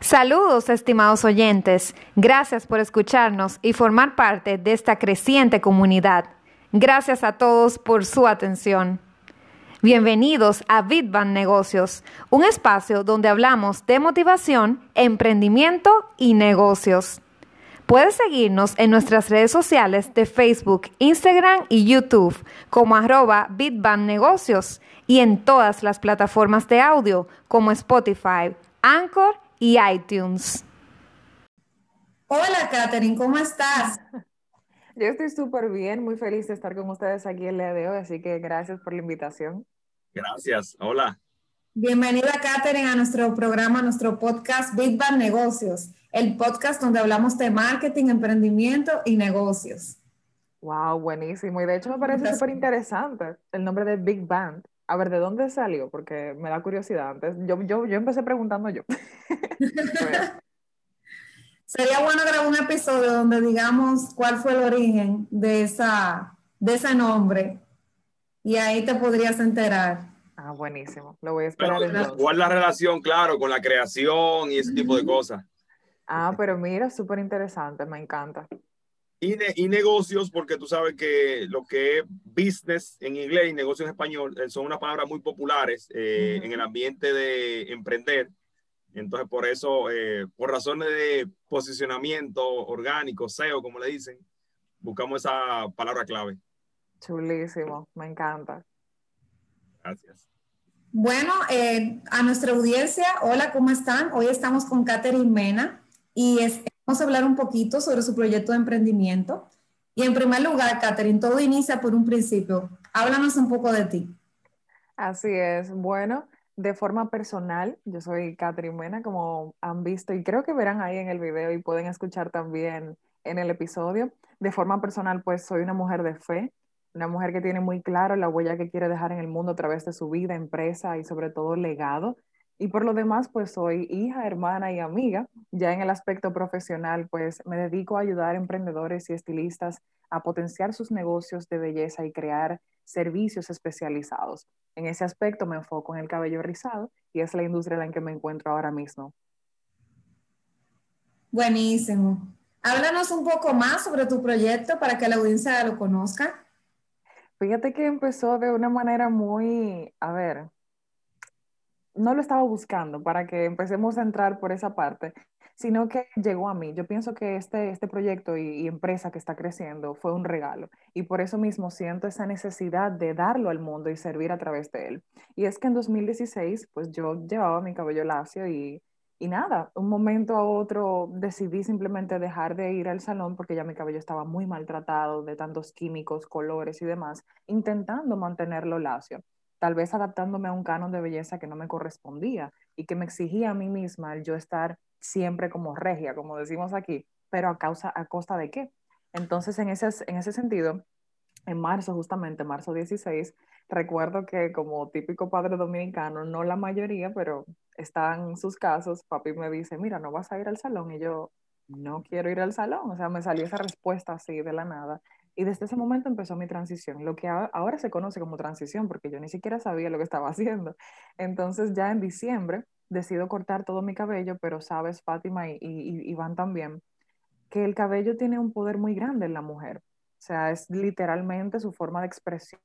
Saludos, estimados oyentes. Gracias por escucharnos y formar parte de esta creciente comunidad. Gracias a todos por su atención. Bienvenidos a Bitban Negocios, un espacio donde hablamos de motivación, emprendimiento y negocios. Puedes seguirnos en nuestras redes sociales de Facebook, Instagram y YouTube como arroba Bitban Negocios y en todas las plataformas de audio como Spotify, Anchor y iTunes. Hola, Katherine, ¿cómo estás? Yo estoy súper bien, muy feliz de estar con ustedes aquí el día de hoy, así que gracias por la invitación. Gracias, hola. Bienvenida, Katherine, a nuestro programa, a nuestro podcast Big Bang Negocios, el podcast donde hablamos de marketing, emprendimiento y negocios. Wow, buenísimo. Y de hecho me parece súper interesante el nombre de Big Band. A ver, ¿de dónde salió? Porque me da curiosidad antes. Yo, yo, yo empecé preguntando yo. Sería bueno grabar un episodio donde digamos cuál fue el origen de, esa, de ese nombre y ahí te podrías enterar. Ah, buenísimo. Lo voy a esperar. ¿Cuál es la relación, claro, con la creación y ese tipo de cosas? Ah, pero mira, súper interesante, me encanta. Y, y, negocios, porque tú sabes que lo que es business en inglés y negocios en español eh, son unas palabras muy populares eh, en el ambiente de emprender. Entonces, por eso, eh, por razones de posicionamiento orgánico, SEO, como le dicen, buscamos esa palabra clave. Chulísimo, me encanta. Gracias. Bueno, eh, a nuestra audiencia, hola, ¿cómo están? Hoy estamos con Catherine Mena y vamos a hablar un poquito sobre su proyecto de emprendimiento. Y en primer lugar, Catherine, todo inicia por un principio. Háblanos un poco de ti. Así es. Bueno, de forma personal, yo soy Catherine Mena, como han visto, y creo que verán ahí en el video y pueden escuchar también en el episodio. De forma personal, pues soy una mujer de fe, una mujer que tiene muy claro la huella que quiere dejar en el mundo a través de su vida, empresa y sobre todo legado. Y por lo demás, pues soy hija, hermana y amiga. Ya en el aspecto profesional, pues me dedico a ayudar a emprendedores y estilistas a potenciar sus negocios de belleza y crear servicios especializados. En ese aspecto me enfoco en el cabello rizado y es la industria en la que me encuentro ahora mismo. Buenísimo. Háblanos un poco más sobre tu proyecto para que la audiencia lo conozca. Fíjate que empezó de una manera muy, a ver, no lo estaba buscando para que empecemos a entrar por esa parte, sino que llegó a mí. Yo pienso que este, este proyecto y, empresa que está creciendo fue un regalo y por eso mismo siento esa necesidad de darlo al mundo y servir a través de él. Y es que en 2016, pues yo llevaba mi cabello lacio y y nada, un momento a otro decidí simplemente dejar de ir al salón porque ya mi cabello estaba muy maltratado de tantos químicos, colores y demás, intentando mantenerlo lacio, tal vez adaptándome a un canon de belleza que no me correspondía y que me exigía a mí misma el yo estar siempre como regia, como decimos aquí, pero a causa a costa de qué. Entonces, en ese, en ese sentido, en marzo, justamente, marzo 16, recuerdo que como típico padre dominicano, no la mayoría, pero están sus casos, papi me dice, mira, no vas a ir al salón. Y yo, no quiero ir al salón. O sea, me salió esa respuesta así de la nada. Y desde ese momento empezó mi transición, lo que ahora se conoce como transición, porque yo ni siquiera sabía lo que estaba haciendo. Entonces ya en diciembre decido cortar todo mi cabello, pero sabes, Fátima y, y Iván también, que el cabello tiene un poder muy grande en la mujer. O sea, es literalmente su forma de expresión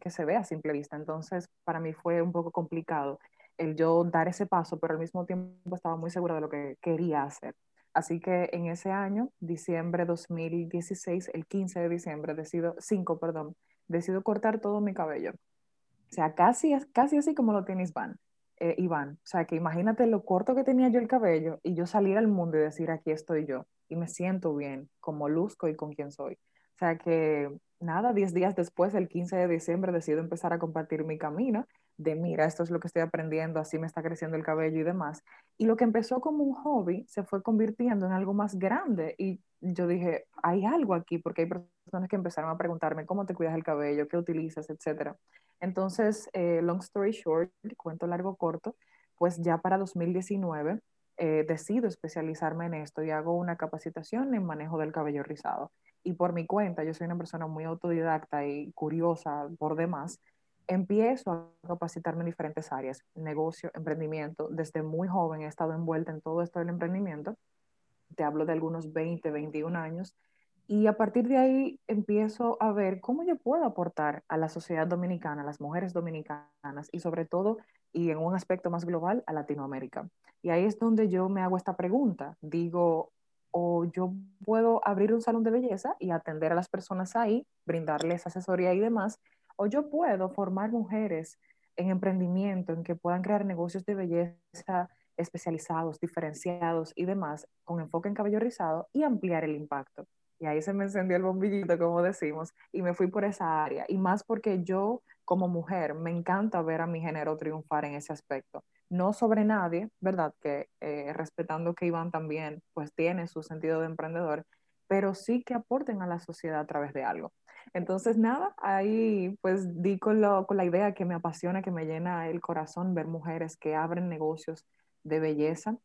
que se ve a simple vista. Entonces, para mí fue un poco complicado el yo dar ese paso, pero al mismo tiempo estaba muy segura de lo que quería hacer. Así que en ese año, diciembre 2016, el 15 de diciembre, decido, 5, perdón, decido cortar todo mi cabello. O sea, casi, casi así como lo tiene Iván. Eh, Iván. O sea, que imagínate lo corto que tenía yo el cabello y yo salir al mundo y decir, aquí estoy yo y me siento bien, como luzco y con quien soy. O sea que nada, 10 días después, el 15 de diciembre, decido empezar a compartir mi camino de, mira, esto es lo que estoy aprendiendo, así me está creciendo el cabello y demás. Y lo que empezó como un hobby se fue convirtiendo en algo más grande. Y yo dije, hay algo aquí, porque hay personas que empezaron a preguntarme cómo te cuidas el cabello, qué utilizas, etcétera. Entonces, eh, long story short, cuento largo corto, pues ya para 2019 eh, decido especializarme en esto y hago una capacitación en manejo del cabello rizado y por mi cuenta, yo soy una persona muy autodidacta y curiosa por demás, empiezo a capacitarme en diferentes áreas, negocio, emprendimiento. Desde muy joven he estado envuelta en todo esto del emprendimiento. Te hablo de algunos 20, 21 años. Y a partir de ahí empiezo a ver cómo yo puedo aportar a la sociedad dominicana, a las mujeres dominicanas y sobre todo, y en un aspecto más global, a Latinoamérica. Y ahí es donde yo me hago esta pregunta. Digo, o yo puedo abrir un salón de belleza y atender a las personas ahí, brindarles asesoría y demás, o yo puedo formar mujeres en emprendimiento, en que puedan crear negocios de belleza especializados, diferenciados y demás, con enfoque en cabello rizado y ampliar el impacto. Y ahí se me encendió el bombillito, como decimos, y me fui por esa área. Y más porque yo, como mujer, me encanta ver a mi género triunfar en ese aspecto. No sobre nadie, ¿verdad? Que eh, respetando que Iván también, pues tiene su sentido de emprendedor, pero sí que aporten a la sociedad a través de algo. Entonces, nada, ahí pues di con, con la idea que me apasiona, que me llena el corazón ver mujeres que abren negocios de belleza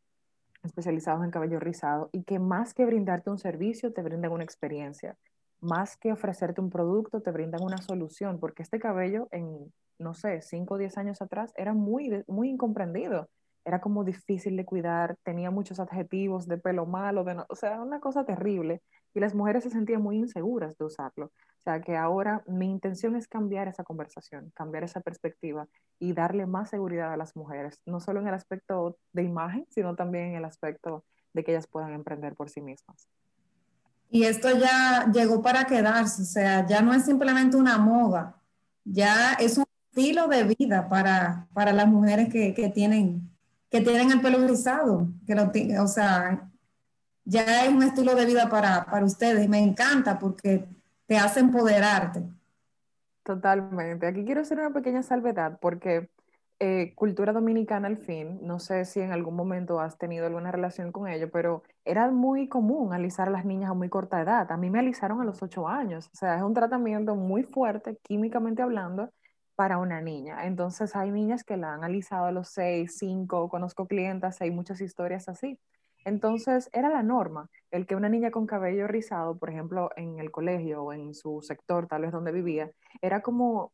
especializados en cabello rizado y que más que brindarte un servicio, te brindan una experiencia. Más que ofrecerte un producto, te brindan una solución, porque este cabello en, no sé, 5 o 10 años atrás era muy, muy incomprendido. Era como difícil de cuidar, tenía muchos adjetivos de pelo malo, de o sea, una cosa terrible. Y las mujeres se sentían muy inseguras de usarlo. O sea que ahora mi intención es cambiar esa conversación, cambiar esa perspectiva y darle más seguridad a las mujeres, no solo en el aspecto de imagen, sino también en el aspecto de que ellas puedan emprender por sí mismas. Y esto ya llegó para quedarse, o sea, ya no es simplemente una moda, ya es un estilo de vida para, para las mujeres que, que tienen que tienen el pelo rizado, que lo, o sea, ya es un estilo de vida para, para ustedes y me encanta porque te hace empoderarte. Totalmente. Aquí quiero hacer una pequeña salvedad porque eh, cultura dominicana al fin, no sé si en algún momento has tenido alguna relación con ello, pero era muy común alisar a las niñas a muy corta edad. A mí me alisaron a los ocho años. O sea, es un tratamiento muy fuerte, químicamente hablando, para una niña. Entonces hay niñas que la han alisado a los seis, cinco, conozco clientas, hay muchas historias así. Entonces era la norma, el que una niña con cabello rizado, por ejemplo, en el colegio o en su sector, tal vez donde vivía, era como,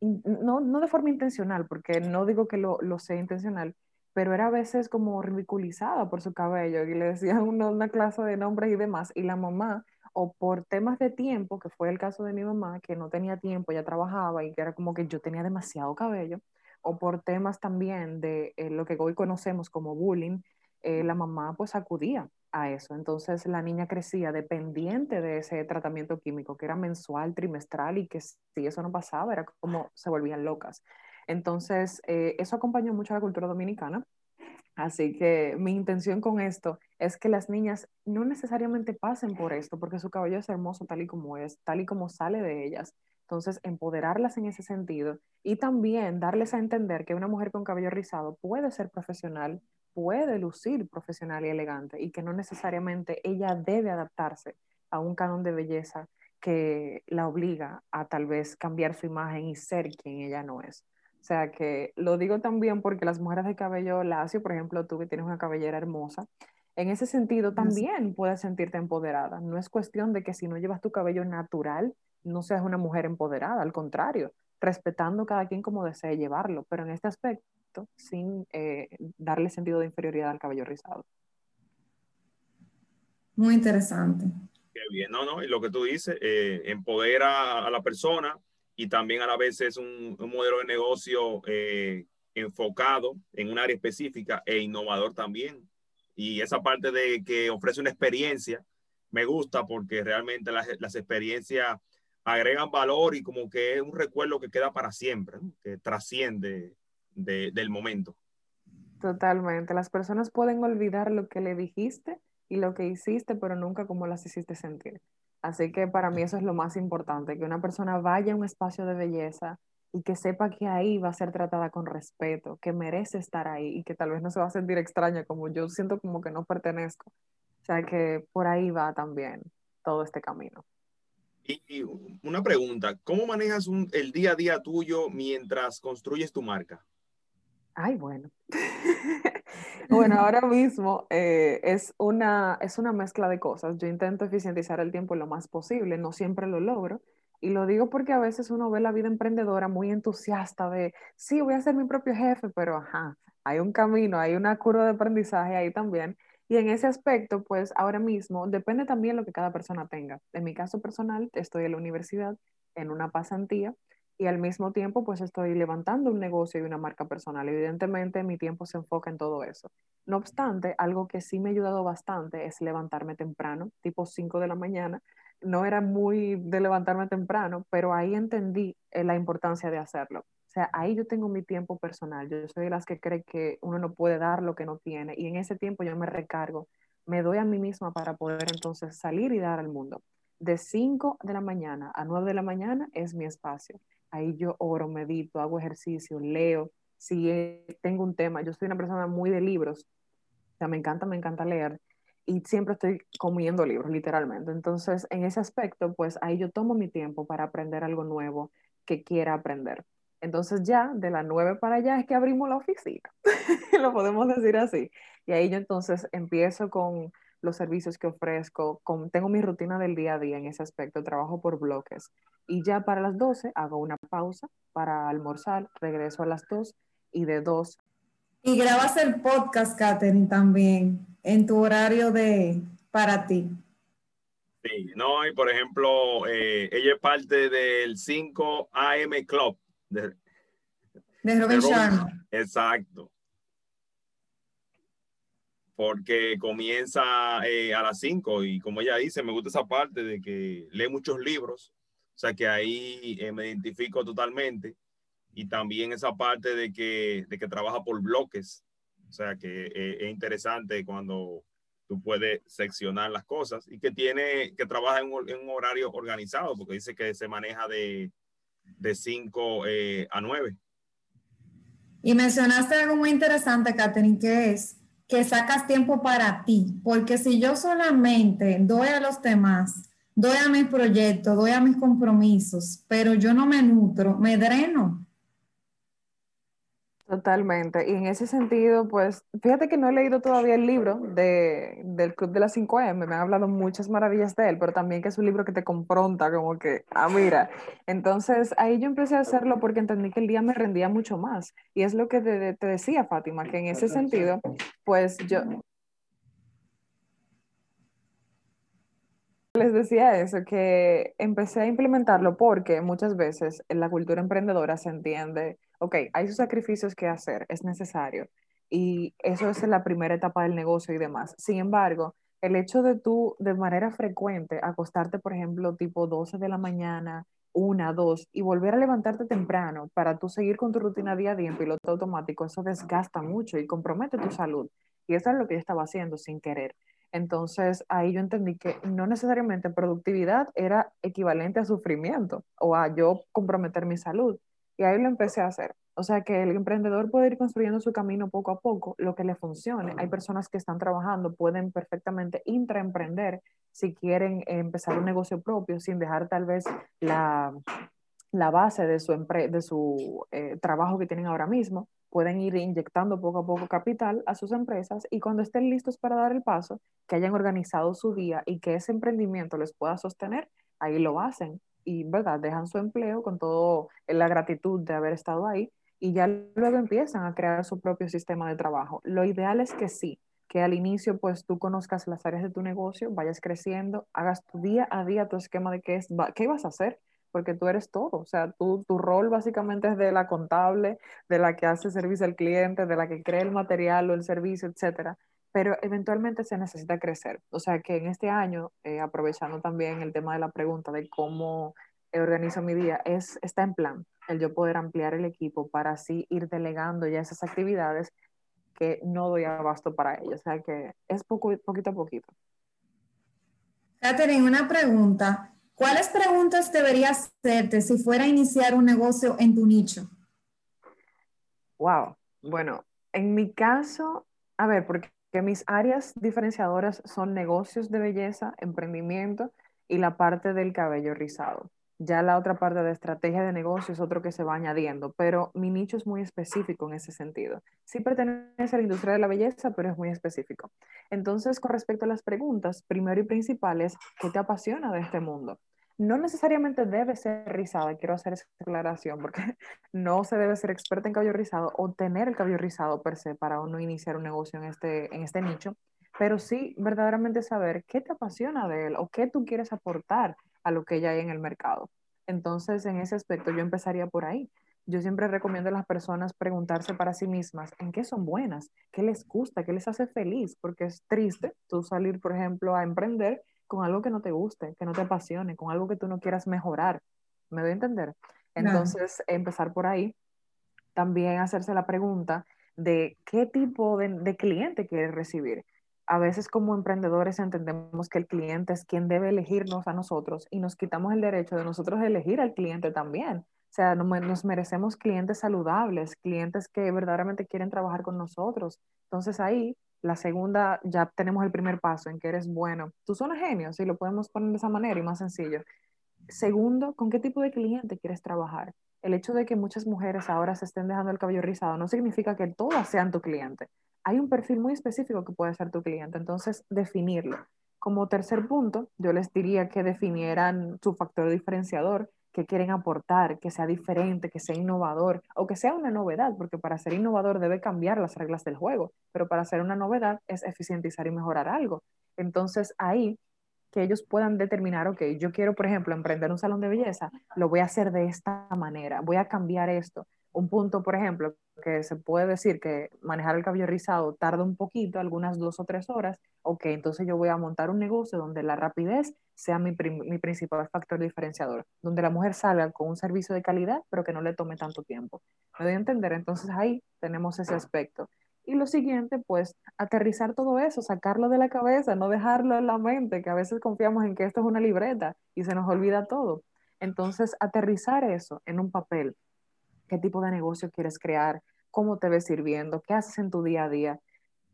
no, no de forma intencional, porque no digo que lo, sea intencional, pero era a veces como ridiculizada por su cabello y le decían una clase de nombres y demás, y la mamá, o por temas de tiempo, que fue el caso de mi mamá, que no tenía tiempo, ya trabajaba y que era como que yo tenía demasiado cabello, o por temas también de eh, lo que hoy conocemos como bullying, eh, la mamá pues acudía a eso. Entonces la niña crecía dependiente de ese tratamiento químico, que era mensual, trimestral, y que si eso no pasaba, era como se volvían locas. Entonces, eh, eso acompañó mucho a la cultura dominicana. Así que mi intención con esto es que las niñas no necesariamente pasen por esto, porque su cabello es hermoso tal y como es, tal y como sale de ellas. Entonces, empoderarlas en ese sentido y también darles a entender que una mujer con cabello rizado puede ser profesional, puede lucir profesional y elegante y que no necesariamente ella debe adaptarse a un canon de belleza que la obliga a tal vez cambiar su imagen y ser quien ella no es. O sea que lo digo también porque las mujeres de cabello lacio, por ejemplo, tú que tienes una cabellera hermosa, en ese sentido también puedes sentirte empoderada. No es cuestión de que si no llevas tu cabello natural, no seas una mujer empoderada, al contrario, respetando cada quien como desee llevarlo, pero en este aspecto sin eh, darle sentido de inferioridad al cabello rizado. Muy interesante. Qué bien, no, no, y lo que tú dices, eh, empodera a la persona y también a la vez es un, modelo de negocio eh, enfocado en un área específica e innovador también. Y esa parte de que ofrece una experiencia me gusta porque realmente las, experiencias agregan valor y como que es un recuerdo que queda para siempre, que trasciende del momento. Totalmente. Las personas pueden olvidar lo que le dijiste y lo que hiciste, pero nunca cómo las hiciste sentir. Así que para mí eso es lo más importante, que una persona vaya a un espacio de belleza y que sepa que ahí va a ser tratada con respeto, que merece estar ahí y que tal vez no se va a sentir extraña como yo siento como que no pertenezco. O sea que por ahí va también todo este camino. Y, una pregunta, ¿cómo manejas el día a día tuyo mientras construyes tu marca? Ay, bueno. bueno, ahora mismo eh, es, una, es una mezcla de cosas. Yo intento eficientizar el tiempo lo más posible, no siempre lo logro. Y lo digo porque a veces uno ve la vida emprendedora muy entusiasta de, sí, voy a ser mi propio jefe, pero ajá, hay un camino, hay una curva de aprendizaje ahí también. Y en ese aspecto, pues ahora mismo depende también lo que cada persona tenga. En mi caso personal, estoy en la universidad en una pasantía y al mismo tiempo pues estoy levantando un negocio y una marca personal. Evidentemente mi tiempo se enfoca en todo eso. No obstante, algo que sí me ha ayudado bastante es levantarme temprano, tipo 5 de la mañana. No era muy de levantarme temprano, pero ahí entendí eh, la importancia de hacerlo. O sea, ahí yo tengo mi tiempo personal. Yo soy de las que cree que uno no puede dar lo que no tiene y en ese tiempo yo me recargo, me doy a mí misma para poder entonces salir y dar al mundo. De 5 de la mañana a 9 de la mañana es mi espacio ahí yo oro, medito, hago ejercicio, leo, si tengo un tema, yo soy una persona muy de libros, o sea, me encanta, me encanta leer y siempre estoy comiendo libros, literalmente. Entonces, en ese aspecto, pues ahí yo tomo mi tiempo para aprender algo nuevo que quiera aprender. Entonces ya de las nueve para allá es que abrimos la oficina, lo podemos decir así. Y ahí yo entonces empiezo con los servicios que ofrezco, con, tengo mi rutina del día a día en ese aspecto, trabajo por bloques. Y ya para las 12 hago una pausa para almorzar, regreso a las 2 y de 2. Y grabas el podcast, Katherine, también en tu horario de para ti. Sí, no, y por ejemplo, eh, ella es parte del 5 AM Club de, de Robin Sharma. Exacto porque comienza eh, a las 5 y como ella dice, me gusta esa parte de que lee muchos libros, o sea que ahí eh, me identifico totalmente y también esa parte de que, de que trabaja por bloques, o sea que eh, es interesante cuando tú puedes seccionar las cosas y que tiene, que trabaja en un, horario organizado, porque dice que se maneja de 5 a 9. Y mencionaste algo muy interesante, Catherine, que es que sacas tiempo para ti, porque si yo solamente doy a los demás, doy a mis proyectos, doy a mis compromisos, pero yo no me nutro, me dreno. Totalmente. Y en ese sentido, pues, fíjate que no he leído todavía el libro de, del Club de las 5M, me han hablado muchas maravillas de él, pero también que es un libro que te confronta, como que, ah, mira. Entonces, ahí yo empecé a hacerlo porque entendí que el día me rendía mucho más. Y es lo que te, te decía, Fátima, que en ese sentido, pues yo, Les decía eso, que empecé a implementarlo porque muchas veces en la cultura emprendedora se entiende, ok, hay sus sacrificios que hacer, es necesario, y eso es la primera etapa del negocio y demás. Sin embargo, el hecho de tú de manera frecuente acostarte, por ejemplo, tipo 12 de la mañana, una, dos, y volver a levantarte temprano para tú seguir con tu rutina día a día en piloto automático, eso desgasta mucho y compromete tu salud. Y eso es lo que yo estaba haciendo sin querer. Entonces ahí yo entendí que no necesariamente productividad era equivalente a sufrimiento o a yo comprometer mi salud. Y ahí lo empecé a hacer. O sea que el emprendedor puede ir construyendo su camino poco a poco, lo que le funcione. Hay personas que están trabajando, pueden perfectamente intraemprender si quieren empezar un negocio propio sin dejar tal vez la, la base de su, de su eh, trabajo que tienen ahora mismo pueden ir inyectando poco a poco capital a sus empresas y cuando estén listos para dar el paso, que hayan organizado su día y que ese emprendimiento les pueda sostener, ahí lo hacen y, ¿verdad? Dejan su empleo con toda la gratitud de haber estado ahí y ya luego empiezan a crear su propio sistema de trabajo. Lo ideal es que sí, que al inicio pues tú conozcas las áreas de tu negocio, vayas creciendo, hagas tu día a día tu esquema de qué, es, qué vas a hacer porque tú eres todo. O sea, tú, tu rol básicamente es de la contable, de la que hace servicio al cliente, de la que crea el material o el servicio, etcétera. Pero eventualmente se necesita crecer. O sea, que en este año, eh, aprovechando también el tema de la pregunta de cómo organizo mi día, es, está en plan el yo poder ampliar el equipo para así ir delegando ya esas actividades que no doy abasto para ellos. O sea, que es poco, poquito a poquito. Catherine, una pregunta. ¿Cuáles preguntas deberías hacerte si fuera a iniciar un negocio en tu nicho? Wow. Bueno, en mi caso, a ver, porque mis áreas diferenciadoras son negocios de belleza, emprendimiento y la parte del cabello rizado. Ya la otra parte de estrategia de negocio es otro que se va añadiendo, pero mi nicho es muy específico en ese sentido. Sí pertenece a la industria de la belleza, pero es muy específico. Entonces, con respecto a las preguntas, primero y principal es, ¿qué te apasiona de este mundo? No necesariamente debe ser rizada, quiero hacer esa aclaración, porque no se debe ser experta en cabello rizado o tener el cabello rizado per se para uno iniciar un negocio en este, en este nicho, pero sí verdaderamente saber qué te apasiona de él o qué tú quieres aportar a lo que ya hay en el mercado. Entonces, en ese aspecto, yo empezaría por ahí. Yo siempre recomiendo a las personas preguntarse para sí mismas en qué son buenas, qué les gusta, qué les hace feliz, porque es triste tú salir, por ejemplo, a emprender con algo que no te guste, que no te apasione, con algo que tú no quieras mejorar. ¿Me doy a entender? Entonces, empezar por ahí. También hacerse la pregunta de qué tipo de, de cliente quieres recibir. A veces como emprendedores entendemos que el cliente es quien debe elegirnos a nosotros y nos quitamos el derecho de nosotros elegir al cliente también. O sea, nos merecemos clientes saludables, clientes que verdaderamente quieren trabajar con nosotros. Entonces ahí la segunda, ya tenemos el primer paso en que eres bueno. Tú son genio, si lo podemos poner de esa manera y más sencillo. Segundo, ¿con qué tipo de cliente quieres trabajar? El hecho de que muchas mujeres ahora se estén dejando el cabello rizado no significa que todas sean tu cliente. Hay un perfil muy específico que puede ser tu cliente, entonces definirlo. Como tercer punto, yo les diría que definieran su factor diferenciador, que quieren aportar, que sea diferente, que sea innovador o que sea una novedad, porque para ser innovador debe cambiar las reglas del juego, pero para ser una novedad es eficientizar y mejorar algo. Entonces ahí que ellos puedan determinar, ok, yo quiero, por ejemplo, emprender un salón de belleza, lo voy a hacer de esta manera, voy a cambiar esto, un punto, por ejemplo, que se puede decir que manejar el cabello rizado tarda un poquito, algunas dos o tres horas, ok, entonces yo voy a montar un negocio donde la rapidez sea mi, principal factor diferenciador, donde la mujer salga con un servicio de calidad, pero que no le tome tanto tiempo. ¿Me doy a entender? Entonces ahí tenemos ese aspecto. Y lo siguiente, pues, aterrizar todo eso, sacarlo de la cabeza, no dejarlo en la mente, que a veces confiamos en que esto es una libreta y se nos olvida todo. Entonces, aterrizar eso en un papel, qué tipo de negocio quieres crear, cómo te ves sirviendo, qué haces en tu día a día.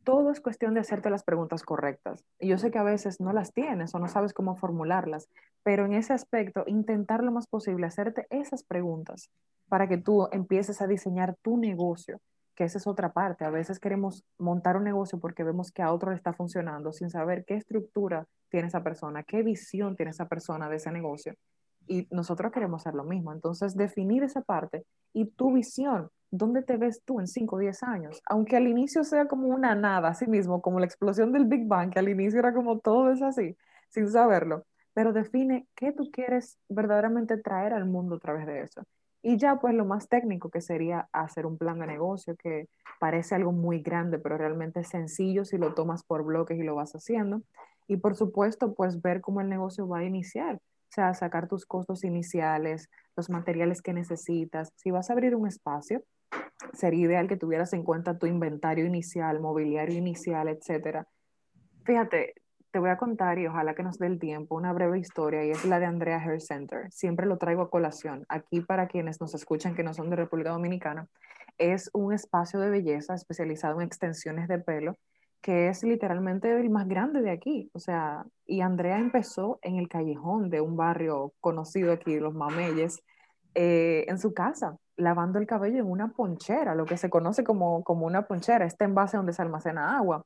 Todo es cuestión de hacerte las preguntas correctas. Y yo sé que a veces no las tienes o no sabes cómo formularlas, pero en ese aspecto, intentar lo más posible hacerte esas preguntas para que tú empieces a diseñar tu negocio, que esa es otra parte. A veces queremos montar un negocio porque vemos que a otro le está funcionando sin saber qué estructura tiene esa persona, qué visión tiene esa persona de ese negocio y nosotros queremos hacer lo mismo. Entonces, definir esa parte y tu visión, ¿dónde te ves tú en 5 o 10 años? Aunque al inicio sea como una nada, así mismo, como la explosión del Big Bang, que al inicio era como todo es así, sin saberlo, pero define qué tú quieres verdaderamente traer al mundo a través de eso. Y ya pues lo más técnico que sería hacer un plan de negocio que parece algo muy grande, pero realmente es sencillo si lo tomas por bloques y lo vas haciendo. Y por supuesto, pues ver cómo el negocio va a iniciar o sea, sacar tus costos iniciales, los materiales que necesitas. Si vas a abrir un espacio, sería ideal que tuvieras en cuenta tu inventario inicial, mobiliario inicial, etcétera. Fíjate, te voy a contar y ojalá que nos dé el tiempo una breve historia y es la de Andrea Hair Center. Siempre lo traigo a colación. Aquí para quienes nos escuchan que no son de República Dominicana, es un espacio de belleza especializado en extensiones de pelo que es literalmente el más grande de aquí. O sea, y Andrea empezó en el callejón de un barrio conocido aquí, Los Mameyes, eh, en su casa, lavando el cabello en una ponchera, lo que se conoce como, como una ponchera, este envase donde se almacena agua.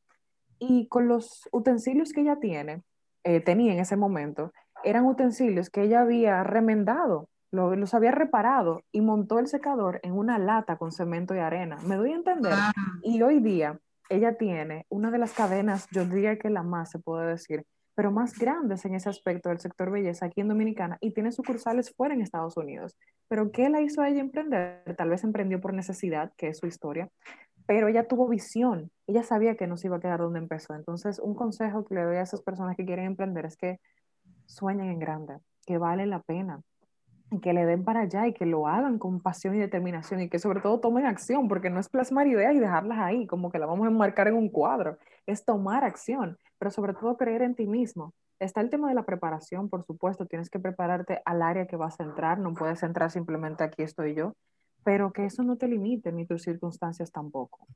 Y con los utensilios que ella tiene, eh, tenía en ese momento, eran utensilios que ella había remendado, los había reparado y montó el secador en una lata con cemento y arena. ¿Me doy a entender? Ah. Y hoy día ella tiene una de las cadenas, yo diría que la más se puede decir, pero más grandes en ese aspecto del sector belleza aquí en Dominicana y tiene sucursales fuera en Estados Unidos. Pero ¿qué la hizo a ella emprender? Tal vez emprendió por necesidad, que es su historia, pero ella tuvo visión, ella sabía que no se iba a quedar donde empezó. Entonces, un consejo que le doy a esas personas que quieren emprender es que sueñen en grande, que vale la pena, que le den para allá y que lo hagan con pasión y determinación y que sobre todo tomen acción, porque no es plasmar ideas y dejarlas ahí, como que la vamos a enmarcar en un cuadro, es tomar acción, pero sobre todo creer en ti mismo. Está el tema de la preparación, por supuesto, tienes que prepararte al área que vas a entrar, no puedes entrar simplemente aquí estoy yo, pero que eso no te limite ni tus circunstancias tampoco.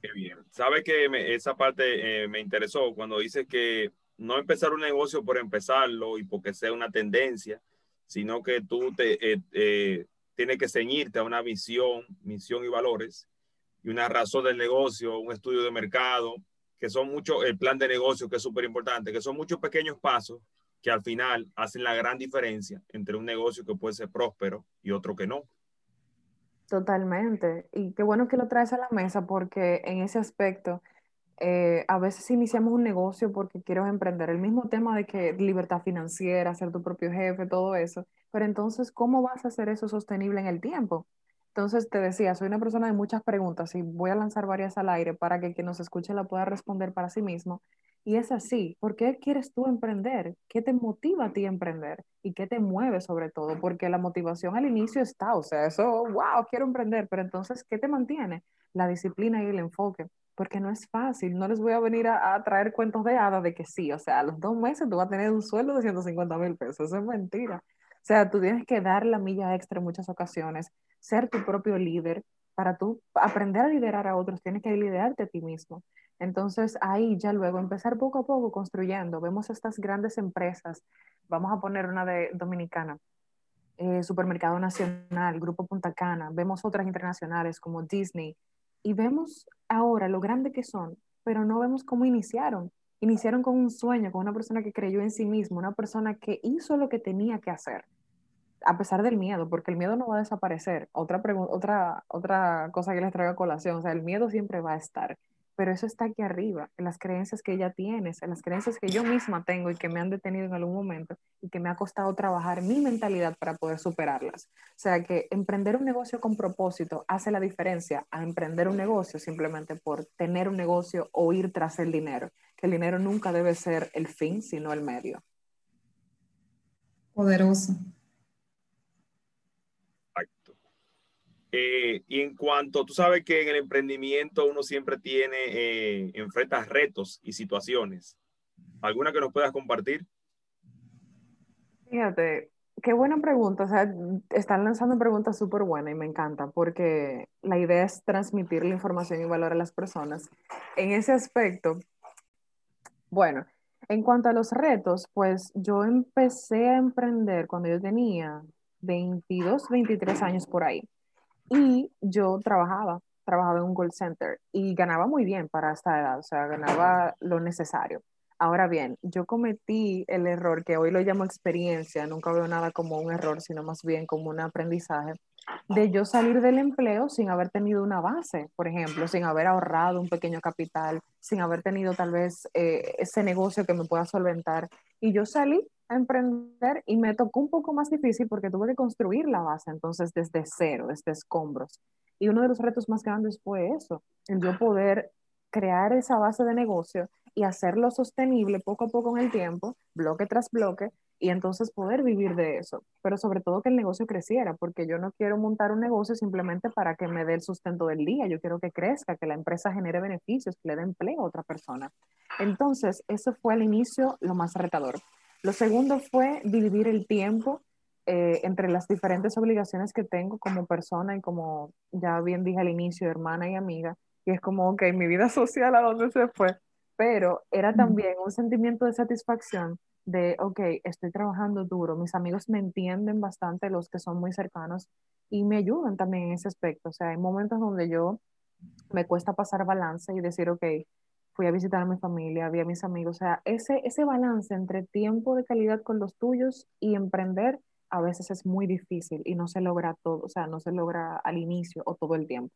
Qué bien. Sabe que esa parte eh, me interesó cuando dices que no empezar un negocio por empezarlo y porque sea una tendencia, sino que tú te, eh, eh, tienes que ceñirte a una visión, misión y valores y una razón del negocio, un estudio de mercado, que son muchos, el plan de negocio que es súper importante, que son muchos pequeños pasos que al final hacen la gran diferencia entre un negocio que puede ser próspero y otro que no. Totalmente. Y qué bueno que lo traes a la mesa porque en ese aspecto eh, a veces iniciamos un negocio porque quiero emprender. El mismo tema de que libertad financiera, ser tu propio jefe, todo eso. Pero entonces, ¿cómo vas a hacer eso sostenible en el tiempo? Entonces, te decía, soy una persona de muchas preguntas y voy a lanzar varias al aire para que quien nos escuche la pueda responder para sí mismo. Y es así, ¿por qué quieres tú emprender? ¿Qué te motiva a ti emprender? ¿Y qué te mueve sobre todo? Porque la motivación al inicio está, o sea, eso, wow, quiero emprender, pero entonces, ¿qué te mantiene? La disciplina y el enfoque, porque no es fácil, no les voy a venir a, traer cuentos de hadas de que sí, o sea, a los dos meses tú vas a tener un sueldo de 150 mil pesos, eso es mentira. O sea, tú tienes que dar la milla extra en muchas ocasiones, ser tu propio líder, para tú aprender a liderar a otros, tienes que liderarte a ti mismo. Entonces ahí ya luego empezar poco a poco construyendo. Vemos estas grandes empresas, vamos a poner una de Dominicana, eh, Supermercado Nacional, Grupo Punta Cana, vemos otras internacionales como Disney y vemos ahora lo grande que son, pero no vemos cómo iniciaron. Iniciaron con un sueño, con una persona que creyó en sí mismo, una persona que hizo lo que tenía que hacer, a pesar del miedo, porque el miedo no va a desaparecer. Otra, otra, otra cosa que les traigo a colación, o sea, el miedo siempre va a estar pero eso está aquí arriba, en las creencias que ella tiene, en las creencias que yo misma tengo y que me han detenido en algún momento y que me ha costado trabajar mi mentalidad para poder superarlas. O sea que emprender un negocio con propósito hace la diferencia a emprender un negocio simplemente por tener un negocio o ir tras el dinero, que el dinero nunca debe ser el fin, sino el medio. Poderoso. Eh, y en cuanto, tú sabes que en el emprendimiento uno siempre tiene, eh, enfrenta retos y situaciones. ¿Alguna que nos puedas compartir? Fíjate, qué buena pregunta. O sea, están lanzando preguntas súper buenas y me encanta porque la idea es transmitir la información y valor a las personas. En ese aspecto, bueno, en cuanto a los retos, pues yo empecé a emprender cuando yo tenía 22, 23 años por ahí. Y yo trabajaba, trabajaba en un call center y ganaba muy bien para esta edad, o sea, ganaba lo necesario. Ahora bien, yo cometí el error que hoy lo llamo experiencia, nunca veo nada como un error, sino más bien como un aprendizaje, de yo salir del empleo sin haber tenido una base, por ejemplo, sin haber ahorrado un pequeño capital, sin haber tenido tal vez eh, ese negocio que me pueda solventar. Y yo salí emprender y me tocó un poco más difícil porque tuve que construir la base, entonces desde cero, desde escombros. Y uno de los retos más grandes fue eso, el yo poder crear esa base de negocio y hacerlo sostenible poco a poco en el tiempo, bloque tras bloque, y entonces poder vivir de eso. Pero sobre todo que el negocio creciera, porque yo no quiero montar un negocio simplemente para que me dé el sustento del día, yo quiero que crezca, que la empresa genere beneficios, que le dé empleo a otra persona. Entonces, eso fue al inicio lo más retador. Lo segundo fue dividir el tiempo eh, entre las diferentes obligaciones que tengo como persona y como ya bien dije al inicio, hermana y amiga, y es como, ok, mi vida social a dónde se fue, pero era también un sentimiento de satisfacción de, ok, estoy trabajando duro, mis amigos me entienden bastante, los que son muy cercanos, y me ayudan también en ese aspecto, o sea, hay momentos donde yo me cuesta pasar balance y decir, ok, fui a visitar a mi familia, vi a mis amigos, o sea, ese, ese balance entre tiempo de calidad con los tuyos y emprender a veces es muy difícil y no se logra todo, o sea, no se logra al inicio o todo el tiempo.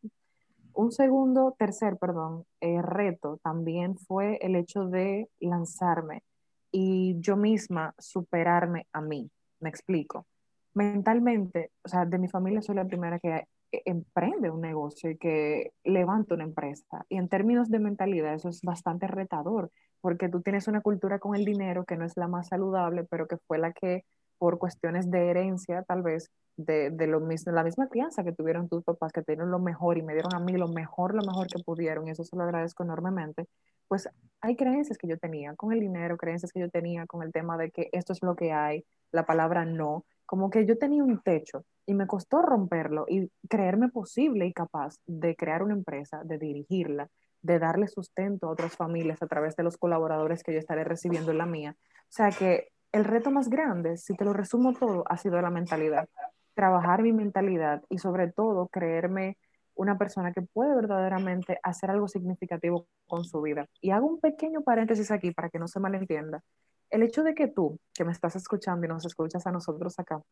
Un segundo, tercer, perdón, eh, reto también fue el hecho de lanzarme y yo misma superarme a mí, me explico. Mentalmente, o sea, de mi familia soy la primera que emprende un negocio y que levanta una empresa. Y en términos de mentalidad, eso es bastante retador, porque tú tienes una cultura con el dinero que no es la más saludable, pero que fue la que, por cuestiones de herencia, tal vez, de, lo mismo, la misma crianza que tuvieron tus papás, que tienen lo mejor y me dieron a mí lo mejor, lo mejor que pudieron, y eso se lo agradezco enormemente, pues hay creencias que yo tenía con el dinero, creencias que yo tenía con el tema de que esto es lo que hay, la palabra no, como que yo tenía un techo y me costó romperlo y creerme posible y capaz de crear una empresa, de dirigirla, de darle sustento a otras familias a través de los colaboradores que yo estaré recibiendo en la mía. O sea que el reto más grande, si te lo resumo todo, ha sido la mentalidad. Trabajar mi mentalidad y sobre todo creerme una persona que puede verdaderamente hacer algo significativo con su vida. Y hago un pequeño paréntesis aquí para que no se malentienda. El hecho de que tú, que me estás escuchando y nos escuchas a nosotros acá,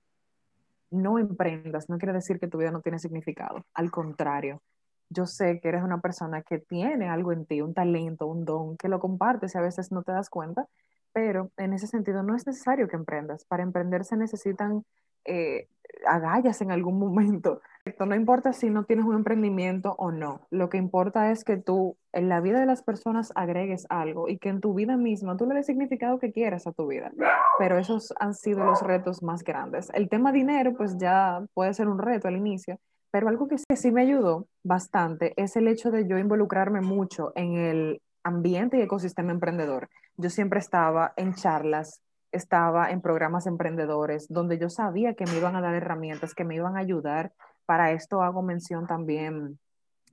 no emprendas, no quiere decir que tu vida no tiene significado. Al contrario, yo sé que eres una persona que tiene algo en ti, un talento, un don, que lo compartes y a veces no te das cuenta, pero en ese sentido no es necesario que emprendas. Para emprender se necesitan eh, agallas en algún momento. No importa si no tienes un emprendimiento o no, lo que importa es que tú en la vida de las personas agregues algo y que en tu vida misma tú le des significado que quieras a tu vida. Pero esos han sido los retos más grandes. El tema dinero pues ya puede ser un reto al inicio, pero algo que sí me ayudó bastante es el hecho de yo involucrarme mucho en el ambiente y ecosistema emprendedor. Yo siempre estaba en charlas estaba en programas emprendedores donde yo sabía que me iban a dar herramientas, que me iban a ayudar. Para esto hago mención también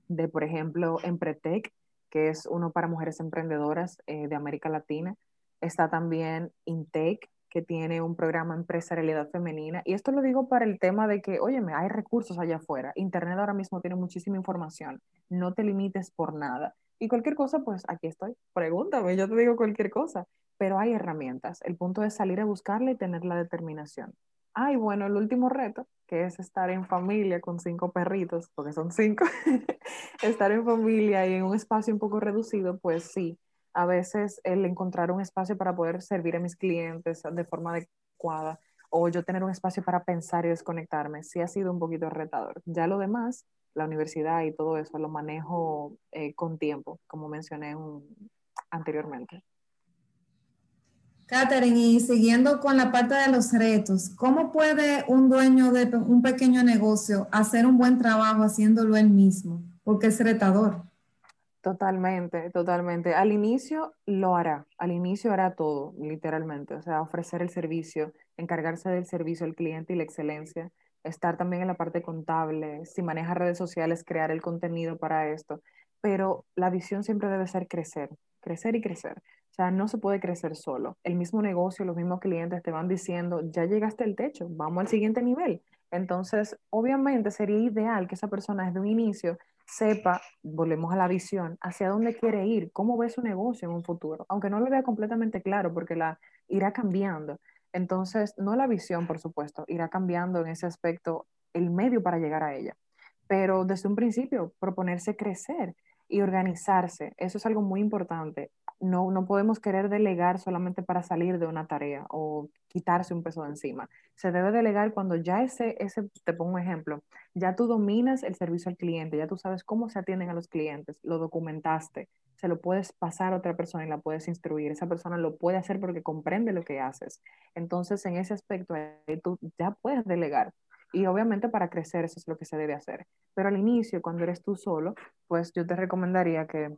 de, por ejemplo, Empretec, que es uno para mujeres emprendedoras eh, de América Latina. Está también Intec, que tiene un programa empresarialidad femenina. Y esto lo digo para el tema de que, óyeme, hay recursos allá afuera. Internet ahora mismo tiene muchísima información. No te limites por nada. Y cualquier cosa, pues aquí estoy. Pregúntame, yo te digo cualquier cosa pero hay herramientas. El punto es salir a buscarla y tener la determinación. Ay, bueno, el último reto, que es estar en familia con cinco perritos, porque son cinco, estar en familia y en un espacio un poco reducido, pues sí, a veces el encontrar un espacio para poder servir a mis clientes de forma adecuada o yo tener un espacio para pensar y desconectarme, sí ha sido un poquito retador. Ya lo demás, la universidad y todo eso, lo manejo eh, con tiempo, como mencioné anteriormente. Catherine, y siguiendo con la parte de los retos, ¿cómo puede un dueño de un pequeño negocio hacer un buen trabajo haciéndolo él mismo? Porque es retador. Totalmente, totalmente. Al inicio lo hará, al inicio hará todo, literalmente, o sea, ofrecer el servicio, encargarse del servicio al cliente y la excelencia, estar también en la parte contable, si maneja redes sociales, crear el contenido para esto, pero la visión siempre debe ser crecer, crecer y crecer. O sea, no se puede crecer solo. El mismo negocio, los mismos clientes te van diciendo, ya llegaste al techo, vamos al siguiente nivel. Entonces, obviamente sería ideal que esa persona desde un inicio sepa, volvemos a la visión, hacia dónde quiere ir, cómo ve su negocio en un futuro, aunque no lo vea completamente claro porque la irá cambiando. Entonces, no la visión, por supuesto, irá cambiando en ese aspecto el medio para llegar a ella, pero desde un principio proponerse crecer y organizarse, eso es algo muy importante no, no podemos querer delegar solamente para salir de una tarea o quitarse un peso de encima. Se debe delegar cuando ya ese, ese, te pongo un ejemplo, ya tú dominas el servicio al cliente, ya tú sabes cómo se atienden a los clientes, lo documentaste, se lo puedes pasar a otra persona y la puedes instruir. Esa persona lo puede hacer porque comprende lo que haces. Entonces, en ese aspecto, tú ya puedes delegar. Y obviamente para crecer eso es lo que se debe hacer. Pero al inicio, cuando eres tú solo, pues yo te recomendaría que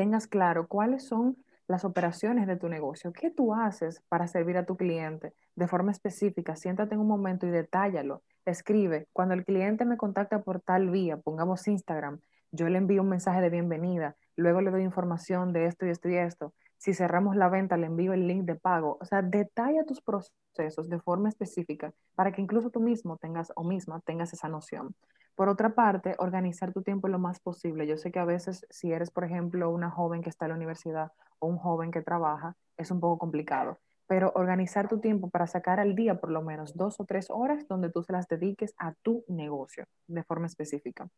tengas claro cuáles son las operaciones de tu negocio, qué tú haces para servir a tu cliente de forma específica. Siéntate en un momento y detállalo. Escribe, cuando el cliente me contacta por tal vía, pongamos Instagram, yo le envío un mensaje de bienvenida, luego le doy información de esto y esto y esto. Si cerramos la venta, le envío el link de pago. O sea, detalla tus procesos de forma específica para que incluso tú mismo tengas o misma tengas esa noción. Por otra parte, organizar tu tiempo lo más posible. Yo sé que a veces si eres, por ejemplo, una joven que está en la universidad o un joven que trabaja, es un poco complicado, pero organizar tu tiempo para sacar al día por lo menos dos o tres horas donde tú se las dediques a tu negocio de forma específica.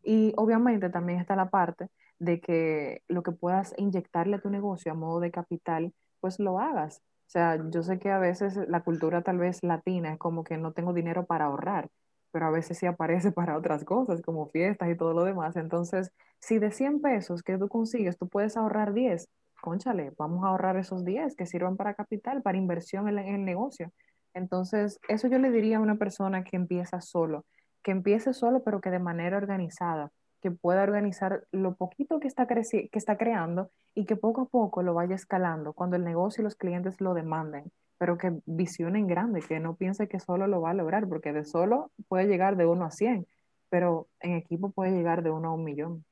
Y obviamente también está la parte de que lo que puedas inyectarle a tu negocio a modo de capital, pues lo hagas. O sea, yo sé que a veces la cultura tal vez latina es como que no tengo dinero para ahorrar pero a veces sí aparece para otras cosas, como fiestas y todo lo demás. Entonces, si de 100 pesos que tú consigues, tú puedes ahorrar 10, conchale, vamos a ahorrar esos 10 que sirvan para capital, para inversión en, el negocio. Entonces, eso yo le diría a una persona que empieza solo, que empiece solo, pero que de manera organizada, que pueda organizar lo poquito que está, que está creando y que poco a poco lo vaya escalando cuando el negocio y los clientes lo demanden pero que visionen grande, que no piense que solo lo va a lograr, porque de solo puede llegar de 1 a 100, pero en equipo puede llegar de 1 a un millón.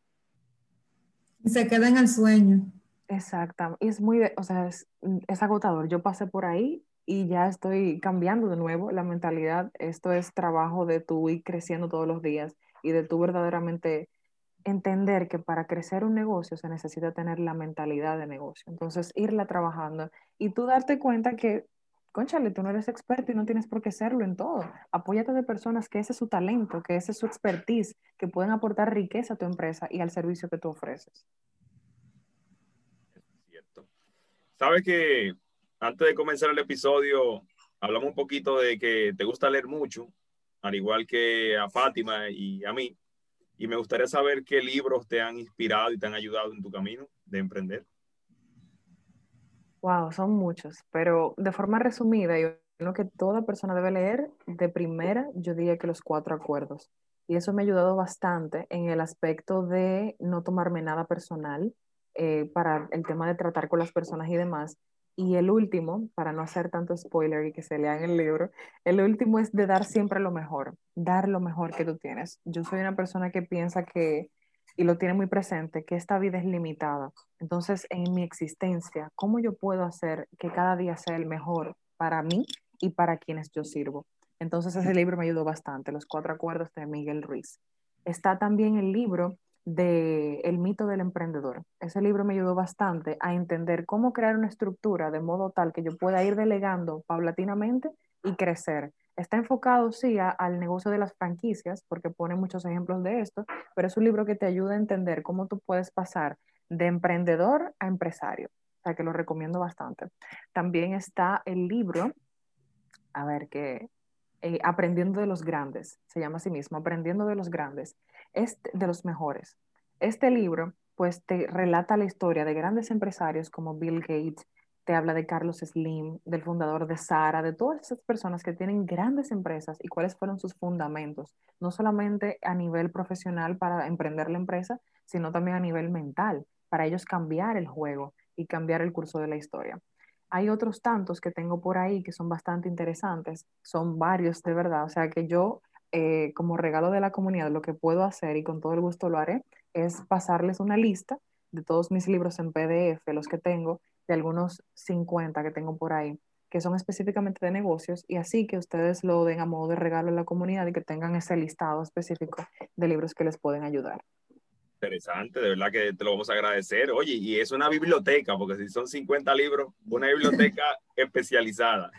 Y se queda en el sueño. Exacto, y es muy, o sea, es, es agotador. Yo pasé por ahí y ya estoy cambiando de nuevo la mentalidad. Esto es trabajo de tú ir creciendo todos los días y de tú verdaderamente entender que para crecer un negocio se necesita tener la mentalidad de negocio. Entonces, irla trabajando y tú darte cuenta que, conchale, tú no eres experto y no tienes por qué serlo en todo. Apóyate de personas que ese es su talento, que ese es su expertise, que pueden aportar riqueza a tu empresa y al servicio que tú ofreces. Es cierto. Sabes que antes de comenzar el episodio, hablamos un poquito de que te gusta leer mucho, al igual que a Fátima y a mí. Y me gustaría saber qué libros te han inspirado y te han ayudado en tu camino de emprender. Wow, son muchos, pero de forma resumida, yo creo que toda persona debe leer de primera, yo diría que los cuatro acuerdos. Y eso me ha ayudado bastante en el aspecto de no tomarme nada personal eh, para el tema de tratar con las personas y demás. Y el último, para no hacer tanto spoiler y que se lean el libro, el último es de dar siempre lo mejor, dar lo mejor que tú tienes. Yo soy una persona que piensa que, y lo tiene muy presente, que esta vida es limitada. Entonces, en mi existencia, ¿cómo yo puedo hacer que cada día sea el mejor para mí y para quienes yo sirvo? Entonces, ese libro me ayudó bastante, Los Cuatro Acuerdos de Miguel Ruiz. Está también el libro de El mito del emprendedor. Ese libro me ayudó bastante a entender cómo crear una estructura de modo tal que yo pueda ir delegando paulatinamente y crecer. Está enfocado, sí, al negocio de las franquicias, porque pone muchos ejemplos de esto, pero es un libro que te ayuda a entender cómo tú puedes pasar de emprendedor a empresario. O sea, que lo recomiendo bastante. También está el libro, a ver, que eh, Aprendiendo de los Grandes, se llama así mismo, Aprendiendo de los Grandes es de los mejores. Este libro, pues, te relata la historia de grandes empresarios como Bill Gates, te habla de Carlos Slim, del fundador de Sara, de todas esas personas que tienen grandes empresas y cuáles fueron sus fundamentos, no solamente a nivel profesional para emprender la empresa, sino también a nivel mental, para ellos cambiar el juego y cambiar el curso de la historia. Hay otros tantos que tengo por ahí que son bastante interesantes, son varios de verdad, o sea que yo eh, como regalo de la comunidad, lo que puedo hacer, y con todo el gusto lo haré, es pasarles una lista de todos mis libros en PDF, los que tengo, de algunos 50 que tengo por ahí, que son específicamente de negocios, y así que ustedes lo den a modo de regalo a la comunidad y que tengan ese listado específico de libros que les pueden ayudar. Interesante, de verdad que te lo vamos a agradecer. Oye, y es una biblioteca, porque si son 50 libros, una biblioteca especializada.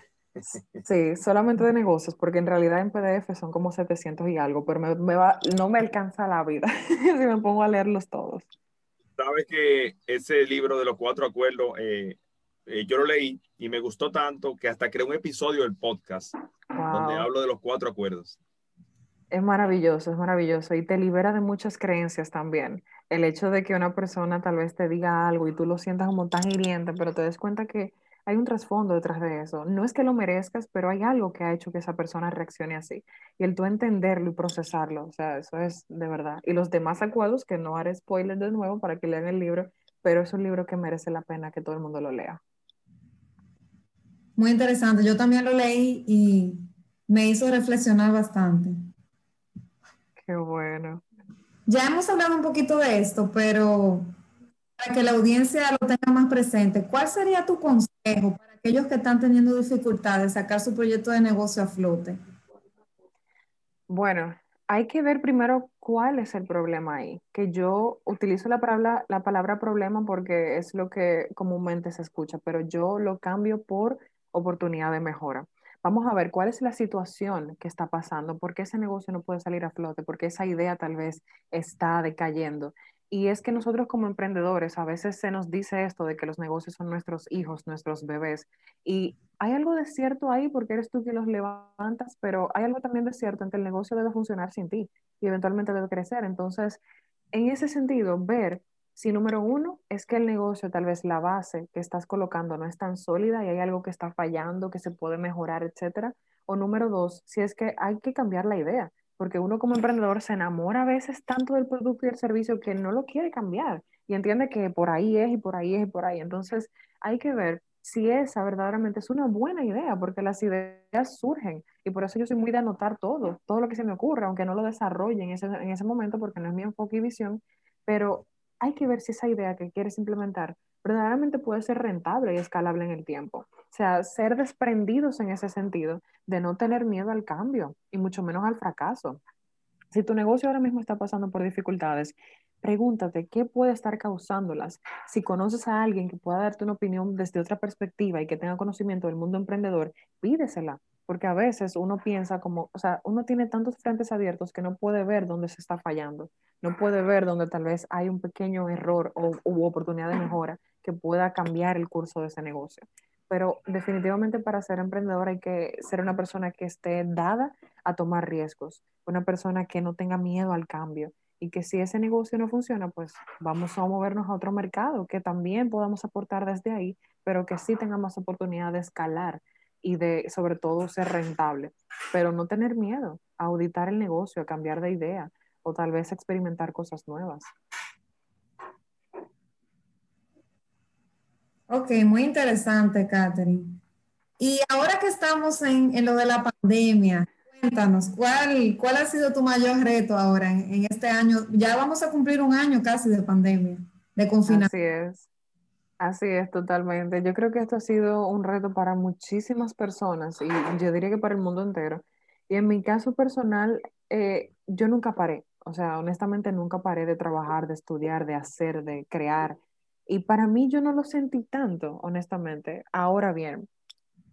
Sí, solamente de negocios, porque en realidad en PDF son como 700 y algo, pero me, va, no me alcanza la vida si me pongo a leerlos todos. Sabes que ese libro de los cuatro acuerdos, eh, eh, yo lo leí y me gustó tanto que hasta creé un episodio del podcast donde hablo de los cuatro acuerdos. Es maravilloso, es maravilloso y te libera de muchas creencias también. El hecho de que una persona tal vez te diga algo y tú lo sientas como tan hiriente, pero te des cuenta que hay un trasfondo detrás de eso. No es que lo merezcas, pero hay algo que ha hecho que esa persona reaccione así. Y el tú entenderlo y procesarlo, o sea, eso es de verdad. Y los demás acuerdos, que no haré spoiler de nuevo para que lean el libro, pero es un libro que merece la pena que todo el mundo lo lea. Muy interesante. Yo también lo leí y me hizo reflexionar bastante. Qué bueno. Ya hemos hablado un poquito de esto, pero para que la audiencia lo tenga más presente, ¿cuál sería tu consejo para aquellos que están teniendo dificultades de sacar su proyecto de negocio a flote? Bueno, hay que ver primero cuál es el problema ahí. Que yo utilizo la palabra, la palabra problema porque es lo que comúnmente se escucha, pero yo lo cambio por oportunidad de mejora. Vamos a ver cuál es la situación que está pasando, por qué ese negocio no puede salir a flote, por qué esa idea tal vez está decayendo. Y es que nosotros como emprendedores a veces se nos dice esto de que los negocios son nuestros hijos, nuestros bebés. Y hay algo de cierto ahí porque eres tú que los levantas, pero hay algo también de cierto en que el negocio debe funcionar sin ti y eventualmente debe crecer. Entonces, en ese sentido, ver si número uno es que el negocio, tal vez la base que estás colocando no es tan sólida y hay algo que está fallando, que se puede mejorar, etcétera. O número dos, si es que hay que cambiar la idea porque uno como emprendedor se enamora a veces tanto del producto y el servicio que no lo quiere cambiar y entiende que por ahí es y por ahí es y por ahí. Entonces hay que ver si esa verdaderamente es una buena idea, porque las ideas surgen y por eso yo soy muy de anotar todo, todo lo que se me ocurra, aunque no lo desarrolle en ese, en ese momento porque no es mi enfoque y visión, pero hay que ver si esa idea que quieres implementar verdaderamente puede ser rentable y escalable en el tiempo. O sea, ser desprendidos en ese sentido de no tener miedo al cambio y mucho menos al fracaso. Si tu negocio ahora mismo está pasando por dificultades, pregúntate qué puede estar causándolas. Si conoces a alguien que pueda darte una opinión desde otra perspectiva y que tenga conocimiento del mundo emprendedor, pídesela, porque a veces uno piensa como, o sea, uno tiene tantos frentes abiertos que no puede ver dónde se está fallando, no puede ver dónde tal vez hay un pequeño error o u oportunidad de mejora que pueda cambiar el curso de ese negocio. Pero definitivamente para ser emprendedor hay que ser una persona que esté dada a tomar riesgos, una persona que no tenga miedo al cambio y que si ese negocio no funciona, pues vamos a movernos a otro mercado, que también podamos aportar desde ahí, pero que sí tengamos oportunidad de escalar y de sobre todo ser rentable, pero no tener miedo a auditar el negocio, a cambiar de idea o tal vez experimentar cosas nuevas. Ok, muy interesante, Catherine. Y ahora que estamos en, en, lo de la pandemia, cuéntanos, ¿cuál, cuál ha sido tu mayor reto ahora en, este año? Ya vamos a cumplir un año casi de pandemia, de confinamiento. Así es, así es, totalmente. Yo creo que esto ha sido un reto para muchísimas personas y yo diría que para el mundo entero. Y en mi caso personal, eh, yo nunca paré, o sea, honestamente nunca paré de trabajar, de estudiar, de hacer, de crear y para mí yo no lo sentí tanto, honestamente. Ahora bien,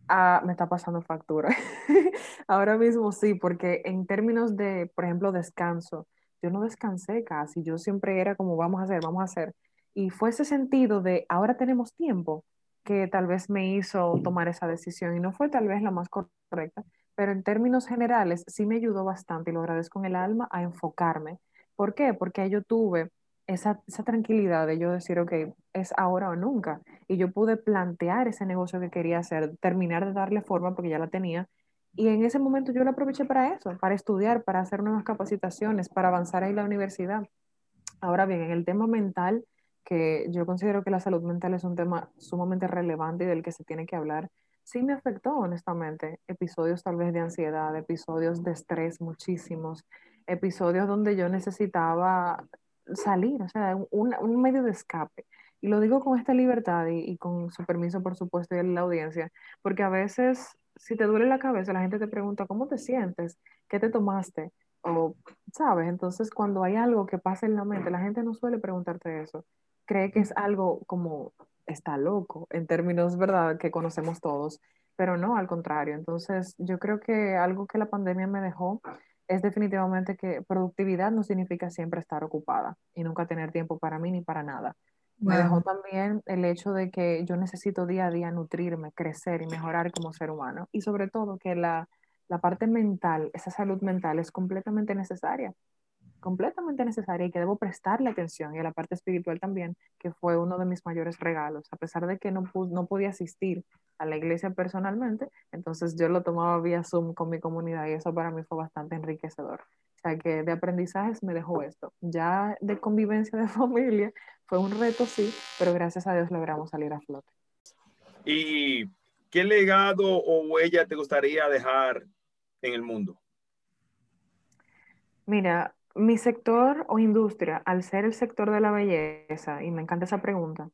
ah, me está pasando factura. Ahora mismo sí, porque en términos de, por ejemplo, descanso, yo no descansé casi, yo siempre era como vamos a hacer, vamos a hacer. Y fue ese sentido de ahora tenemos tiempo que tal vez me hizo tomar esa decisión y no fue tal vez la más correcta, pero en términos generales sí me ayudó bastante y lo agradezco en el alma a enfocarme. ¿Por qué? Porque yo tuve esa, esa, tranquilidad de yo decir, ok, es ahora o nunca. Y yo pude plantear ese negocio que quería hacer, terminar de darle forma porque ya la tenía. Y en ese momento yo lo aproveché para eso, para estudiar, para hacer nuevas capacitaciones, para avanzar en la universidad. Ahora bien, en el tema mental, que yo considero que la salud mental es un tema sumamente relevante y del que se tiene que hablar, sí me afectó honestamente. Episodios tal vez de ansiedad, episodios de estrés muchísimos, episodios donde yo necesitaba salir, o sea, un, medio de escape. Y lo digo con esta libertad y, y, con su permiso, por supuesto, de la audiencia, porque a veces, si te duele la cabeza, la gente te pregunta, ¿cómo te sientes? ¿Qué te tomaste? O, ¿sabes? Entonces, cuando hay algo que pasa en la mente, la gente no suele preguntarte eso. Cree que es algo como, está loco, en términos, ¿verdad?, que conocemos todos, pero no, al contrario. Entonces, yo creo que algo que la pandemia me dejó es definitivamente que productividad no significa siempre estar ocupada y nunca tener tiempo para mí ni para nada. Wow. Me dejó también el hecho de que yo necesito día a día nutrirme, crecer y mejorar como ser humano. Y sobre todo que la, la parte mental, esa salud mental es completamente necesaria completamente necesaria y que debo prestarle atención y a la parte espiritual también, que fue uno de mis mayores regalos, a pesar de que no, no podía asistir a la iglesia personalmente, entonces yo lo tomaba vía Zoom con mi comunidad y eso para mí fue bastante enriquecedor. O sea que de aprendizajes me dejó esto. Ya de convivencia de familia fue un reto, sí, pero gracias a Dios logramos salir a flote. ¿Y qué legado o huella te gustaría dejar en el mundo? Mira, mi sector o industria, al ser el sector de la belleza, y me encanta esa pregunta,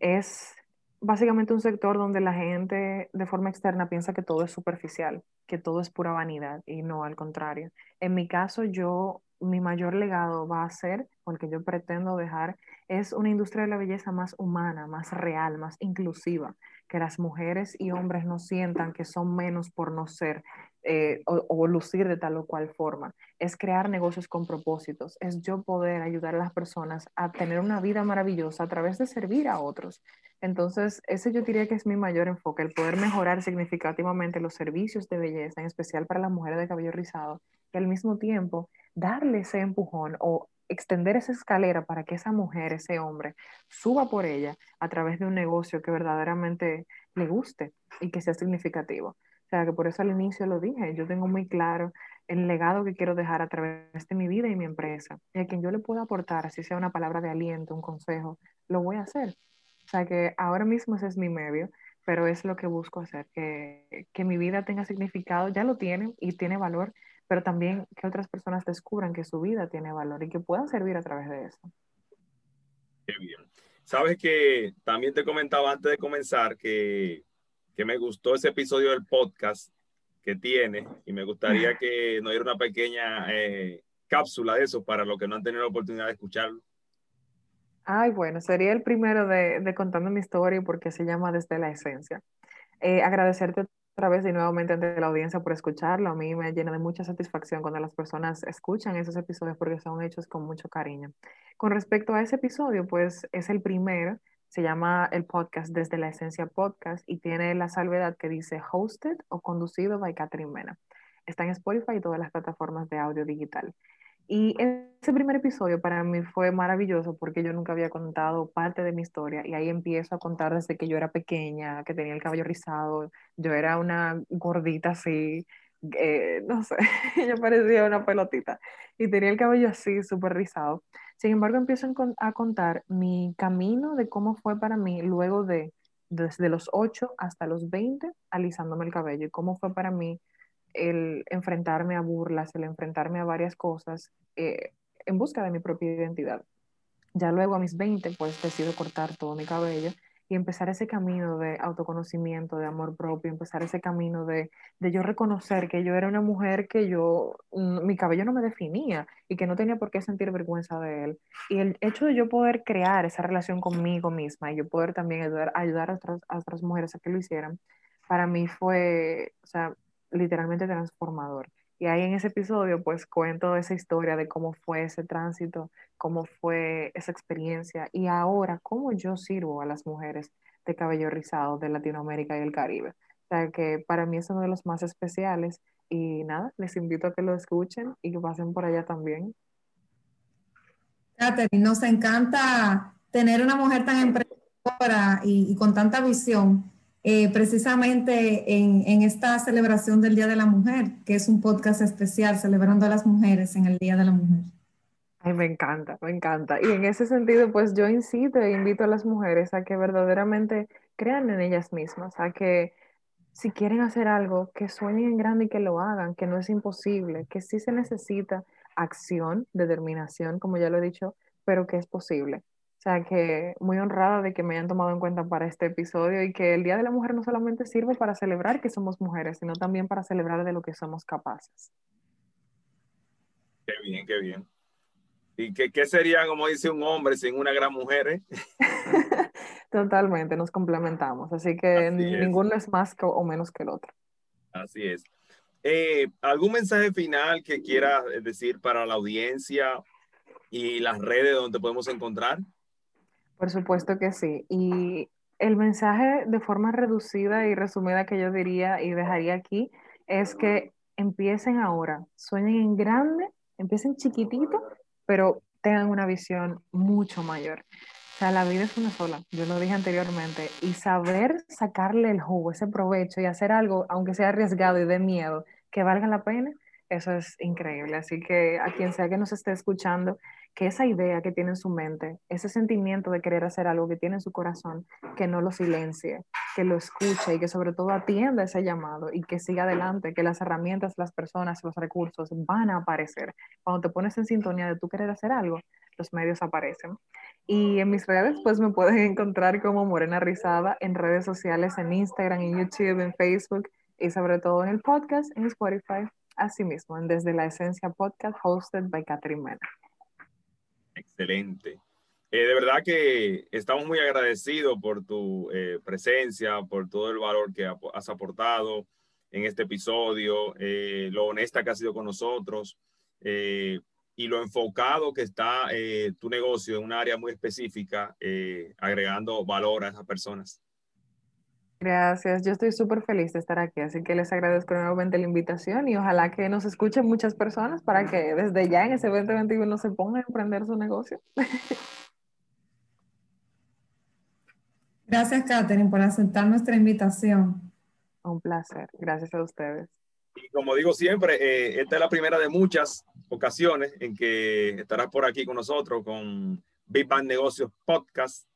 es básicamente un sector donde la gente de forma externa piensa que todo es superficial, que todo es pura vanidad y no al contrario. En mi caso, yo, mi mayor legado va a ser, o el que yo pretendo dejar, es una industria de la belleza más humana, más real, más inclusiva, que las mujeres y hombres no sientan que son menos por no ser, eh, o, o, lucir de tal o cual forma. Es crear negocios con propósitos, es yo poder ayudar a las personas a tener una vida maravillosa a través de servir a otros. Entonces, ese yo diría que es mi mayor enfoque, el poder mejorar significativamente los servicios de belleza, en especial para las mujeres de cabello rizado, y al mismo tiempo darle ese empujón o extender esa escalera para que esa mujer, ese hombre, suba por ella a través de un negocio que verdaderamente le guste y que sea significativo. O sea, que por eso al inicio lo dije, yo tengo muy claro el legado que quiero dejar a través de mi vida y mi empresa. Y a quien yo le pueda aportar, así sea una palabra de aliento, un consejo, lo voy a hacer. O sea, que ahora mismo ese es mi medio, pero es lo que busco hacer, que, que mi vida tenga significado, ya lo tiene y tiene valor, pero también que otras personas descubran que su vida tiene valor y que puedan servir a través de eso. Qué bien. Sabes que también te comentaba antes de comenzar que que me gustó ese episodio del podcast que tiene y me gustaría que nos diera una pequeña eh, cápsula de eso para los que no han tenido la oportunidad de escucharlo. Ay, bueno, sería el primero de, de contando mi historia porque se llama Desde la Esencia. Eh, agradecerte otra vez y nuevamente ante la audiencia por escucharlo. A mí me llena de mucha satisfacción cuando las personas escuchan esos episodios porque son hechos con mucho cariño. Con respecto a ese episodio, pues es el primero, se llama el podcast Desde la Esencia Podcast y tiene la salvedad que dice hosted o conducido by Catherine Mena. Está en Spotify y todas las plataformas de audio digital. Y ese primer episodio para mí fue maravilloso porque yo nunca había contado parte de mi historia y ahí empiezo a contar desde que yo era pequeña, que tenía el cabello rizado, yo era una gordita así, eh, no sé, yo parecía una pelotita y tenía el cabello así, súper rizado. Sin embargo, empiezo a contar mi camino de cómo fue para mí luego de, desde los 8 hasta los 20, alisándome el cabello y cómo fue para mí el enfrentarme a burlas, el enfrentarme a varias cosas eh, en busca de mi propia identidad. Ya luego a mis 20, pues decido cortar todo mi cabello y empezar ese camino de autoconocimiento, de amor propio, empezar ese camino de, de yo reconocer que yo era una mujer que yo, mm, mi cabello no me definía y que no tenía por qué sentir vergüenza de él. Y el hecho de yo poder crear esa relación conmigo misma y yo poder también ayudar, ayudar a, otras, a otras mujeres a que lo hicieran, para mí fue, o sea, literalmente transformador. Y ahí en ese episodio pues cuento esa historia de cómo fue ese tránsito, cómo fue esa experiencia y ahora cómo yo sirvo a las mujeres de cabello rizado de Latinoamérica y el Caribe. O sea que para mí es uno de los más especiales y nada, les invito a que lo escuchen y que pasen por allá también. Catherine, nos encanta tener una mujer tan emprendedora y, y con tanta visión eh, precisamente en, esta celebración del Día de la Mujer, que es un podcast especial celebrando a las mujeres en el Día de la Mujer. Ay, me encanta, me encanta. Y en ese sentido, pues yo incito e invito a las mujeres a que verdaderamente crean en ellas mismas, a que si quieren hacer algo, que sueñen en grande y que lo hagan, que no es imposible, que sí se necesita acción, determinación, como ya lo he dicho, pero que es posible. O sea, que muy honrada de que me hayan tomado en cuenta para este episodio y que el Día de la Mujer no solamente sirve para celebrar que somos mujeres, sino también para celebrar de lo que somos capaces. Qué bien, qué bien. ¿Y qué, qué sería, como dice un hombre, sin una gran mujer? Eh? Totalmente, nos complementamos. Así que ninguno es más o menos que el otro. Así es. Eh, ¿Algún mensaje final que quieras decir para la audiencia y las redes donde podemos encontrar? Por supuesto que sí. Y el mensaje de forma reducida y resumida que yo diría y dejaría aquí es que empiecen ahora, sueñen en grande, empiecen chiquitito, pero tengan una visión mucho mayor. O sea, la vida es una sola, yo lo dije anteriormente, y saber sacarle el jugo, ese provecho y hacer algo, aunque sea arriesgado y de miedo, que valga la pena, eso es increíble. Así que a quien sea que nos esté escuchando, que esa idea que tiene en su mente, ese sentimiento de querer hacer algo que tiene en su corazón, que no lo silencie, que lo escuche y que sobre todo atienda ese llamado y que siga adelante, que las herramientas, las personas, los recursos van a aparecer. Cuando te pones en sintonía de tú querer hacer algo, los medios aparecen. Y en mis redes, pues me pueden encontrar como Morena Rizada en redes sociales, en Instagram, en YouTube, en Facebook y sobre todo en el podcast, en Spotify, asimismo, en Desde la Esencia Podcast, hosted by Catherine Mena. Excelente. Eh, de verdad que estamos muy agradecidos por tu eh, presencia, por todo el valor que has aportado en este episodio, eh, lo honesta que has sido con nosotros y lo enfocado que está tu negocio en un área muy específica, agregando valor a esas personas. Gracias, yo estoy súper feliz de estar aquí, así que les agradezco nuevamente la invitación y ojalá que nos escuchen muchas personas para que desde ya en ese 2021 se pongan a emprender su negocio. Gracias, Katherine, por aceptar nuestra invitación. Un placer, gracias a ustedes. Y como digo siempre, eh, esta es la primera de muchas ocasiones en que estarás por aquí con nosotros con Big Bang Negocios Podcast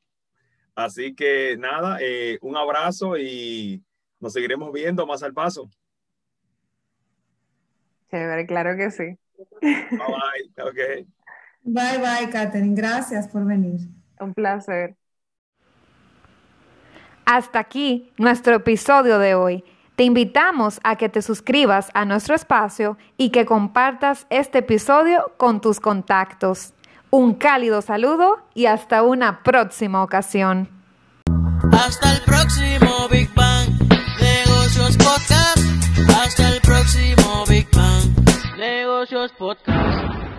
Así que nada, eh, un abrazo y nos seguiremos viendo más al paso. Chévere, claro que sí. Bye bye. Okay. Bye bye, Katherine. Gracias por venir. Un placer. Hasta aquí nuestro episodio de hoy. Te invitamos a que te suscribas a nuestro espacio y que compartas este episodio con tus contactos. Un cálido saludo y hasta una próxima ocasión. Hasta el próximo Big Bang Negocios Podcast. Hasta el próximo Big Bang Negocios Podcast.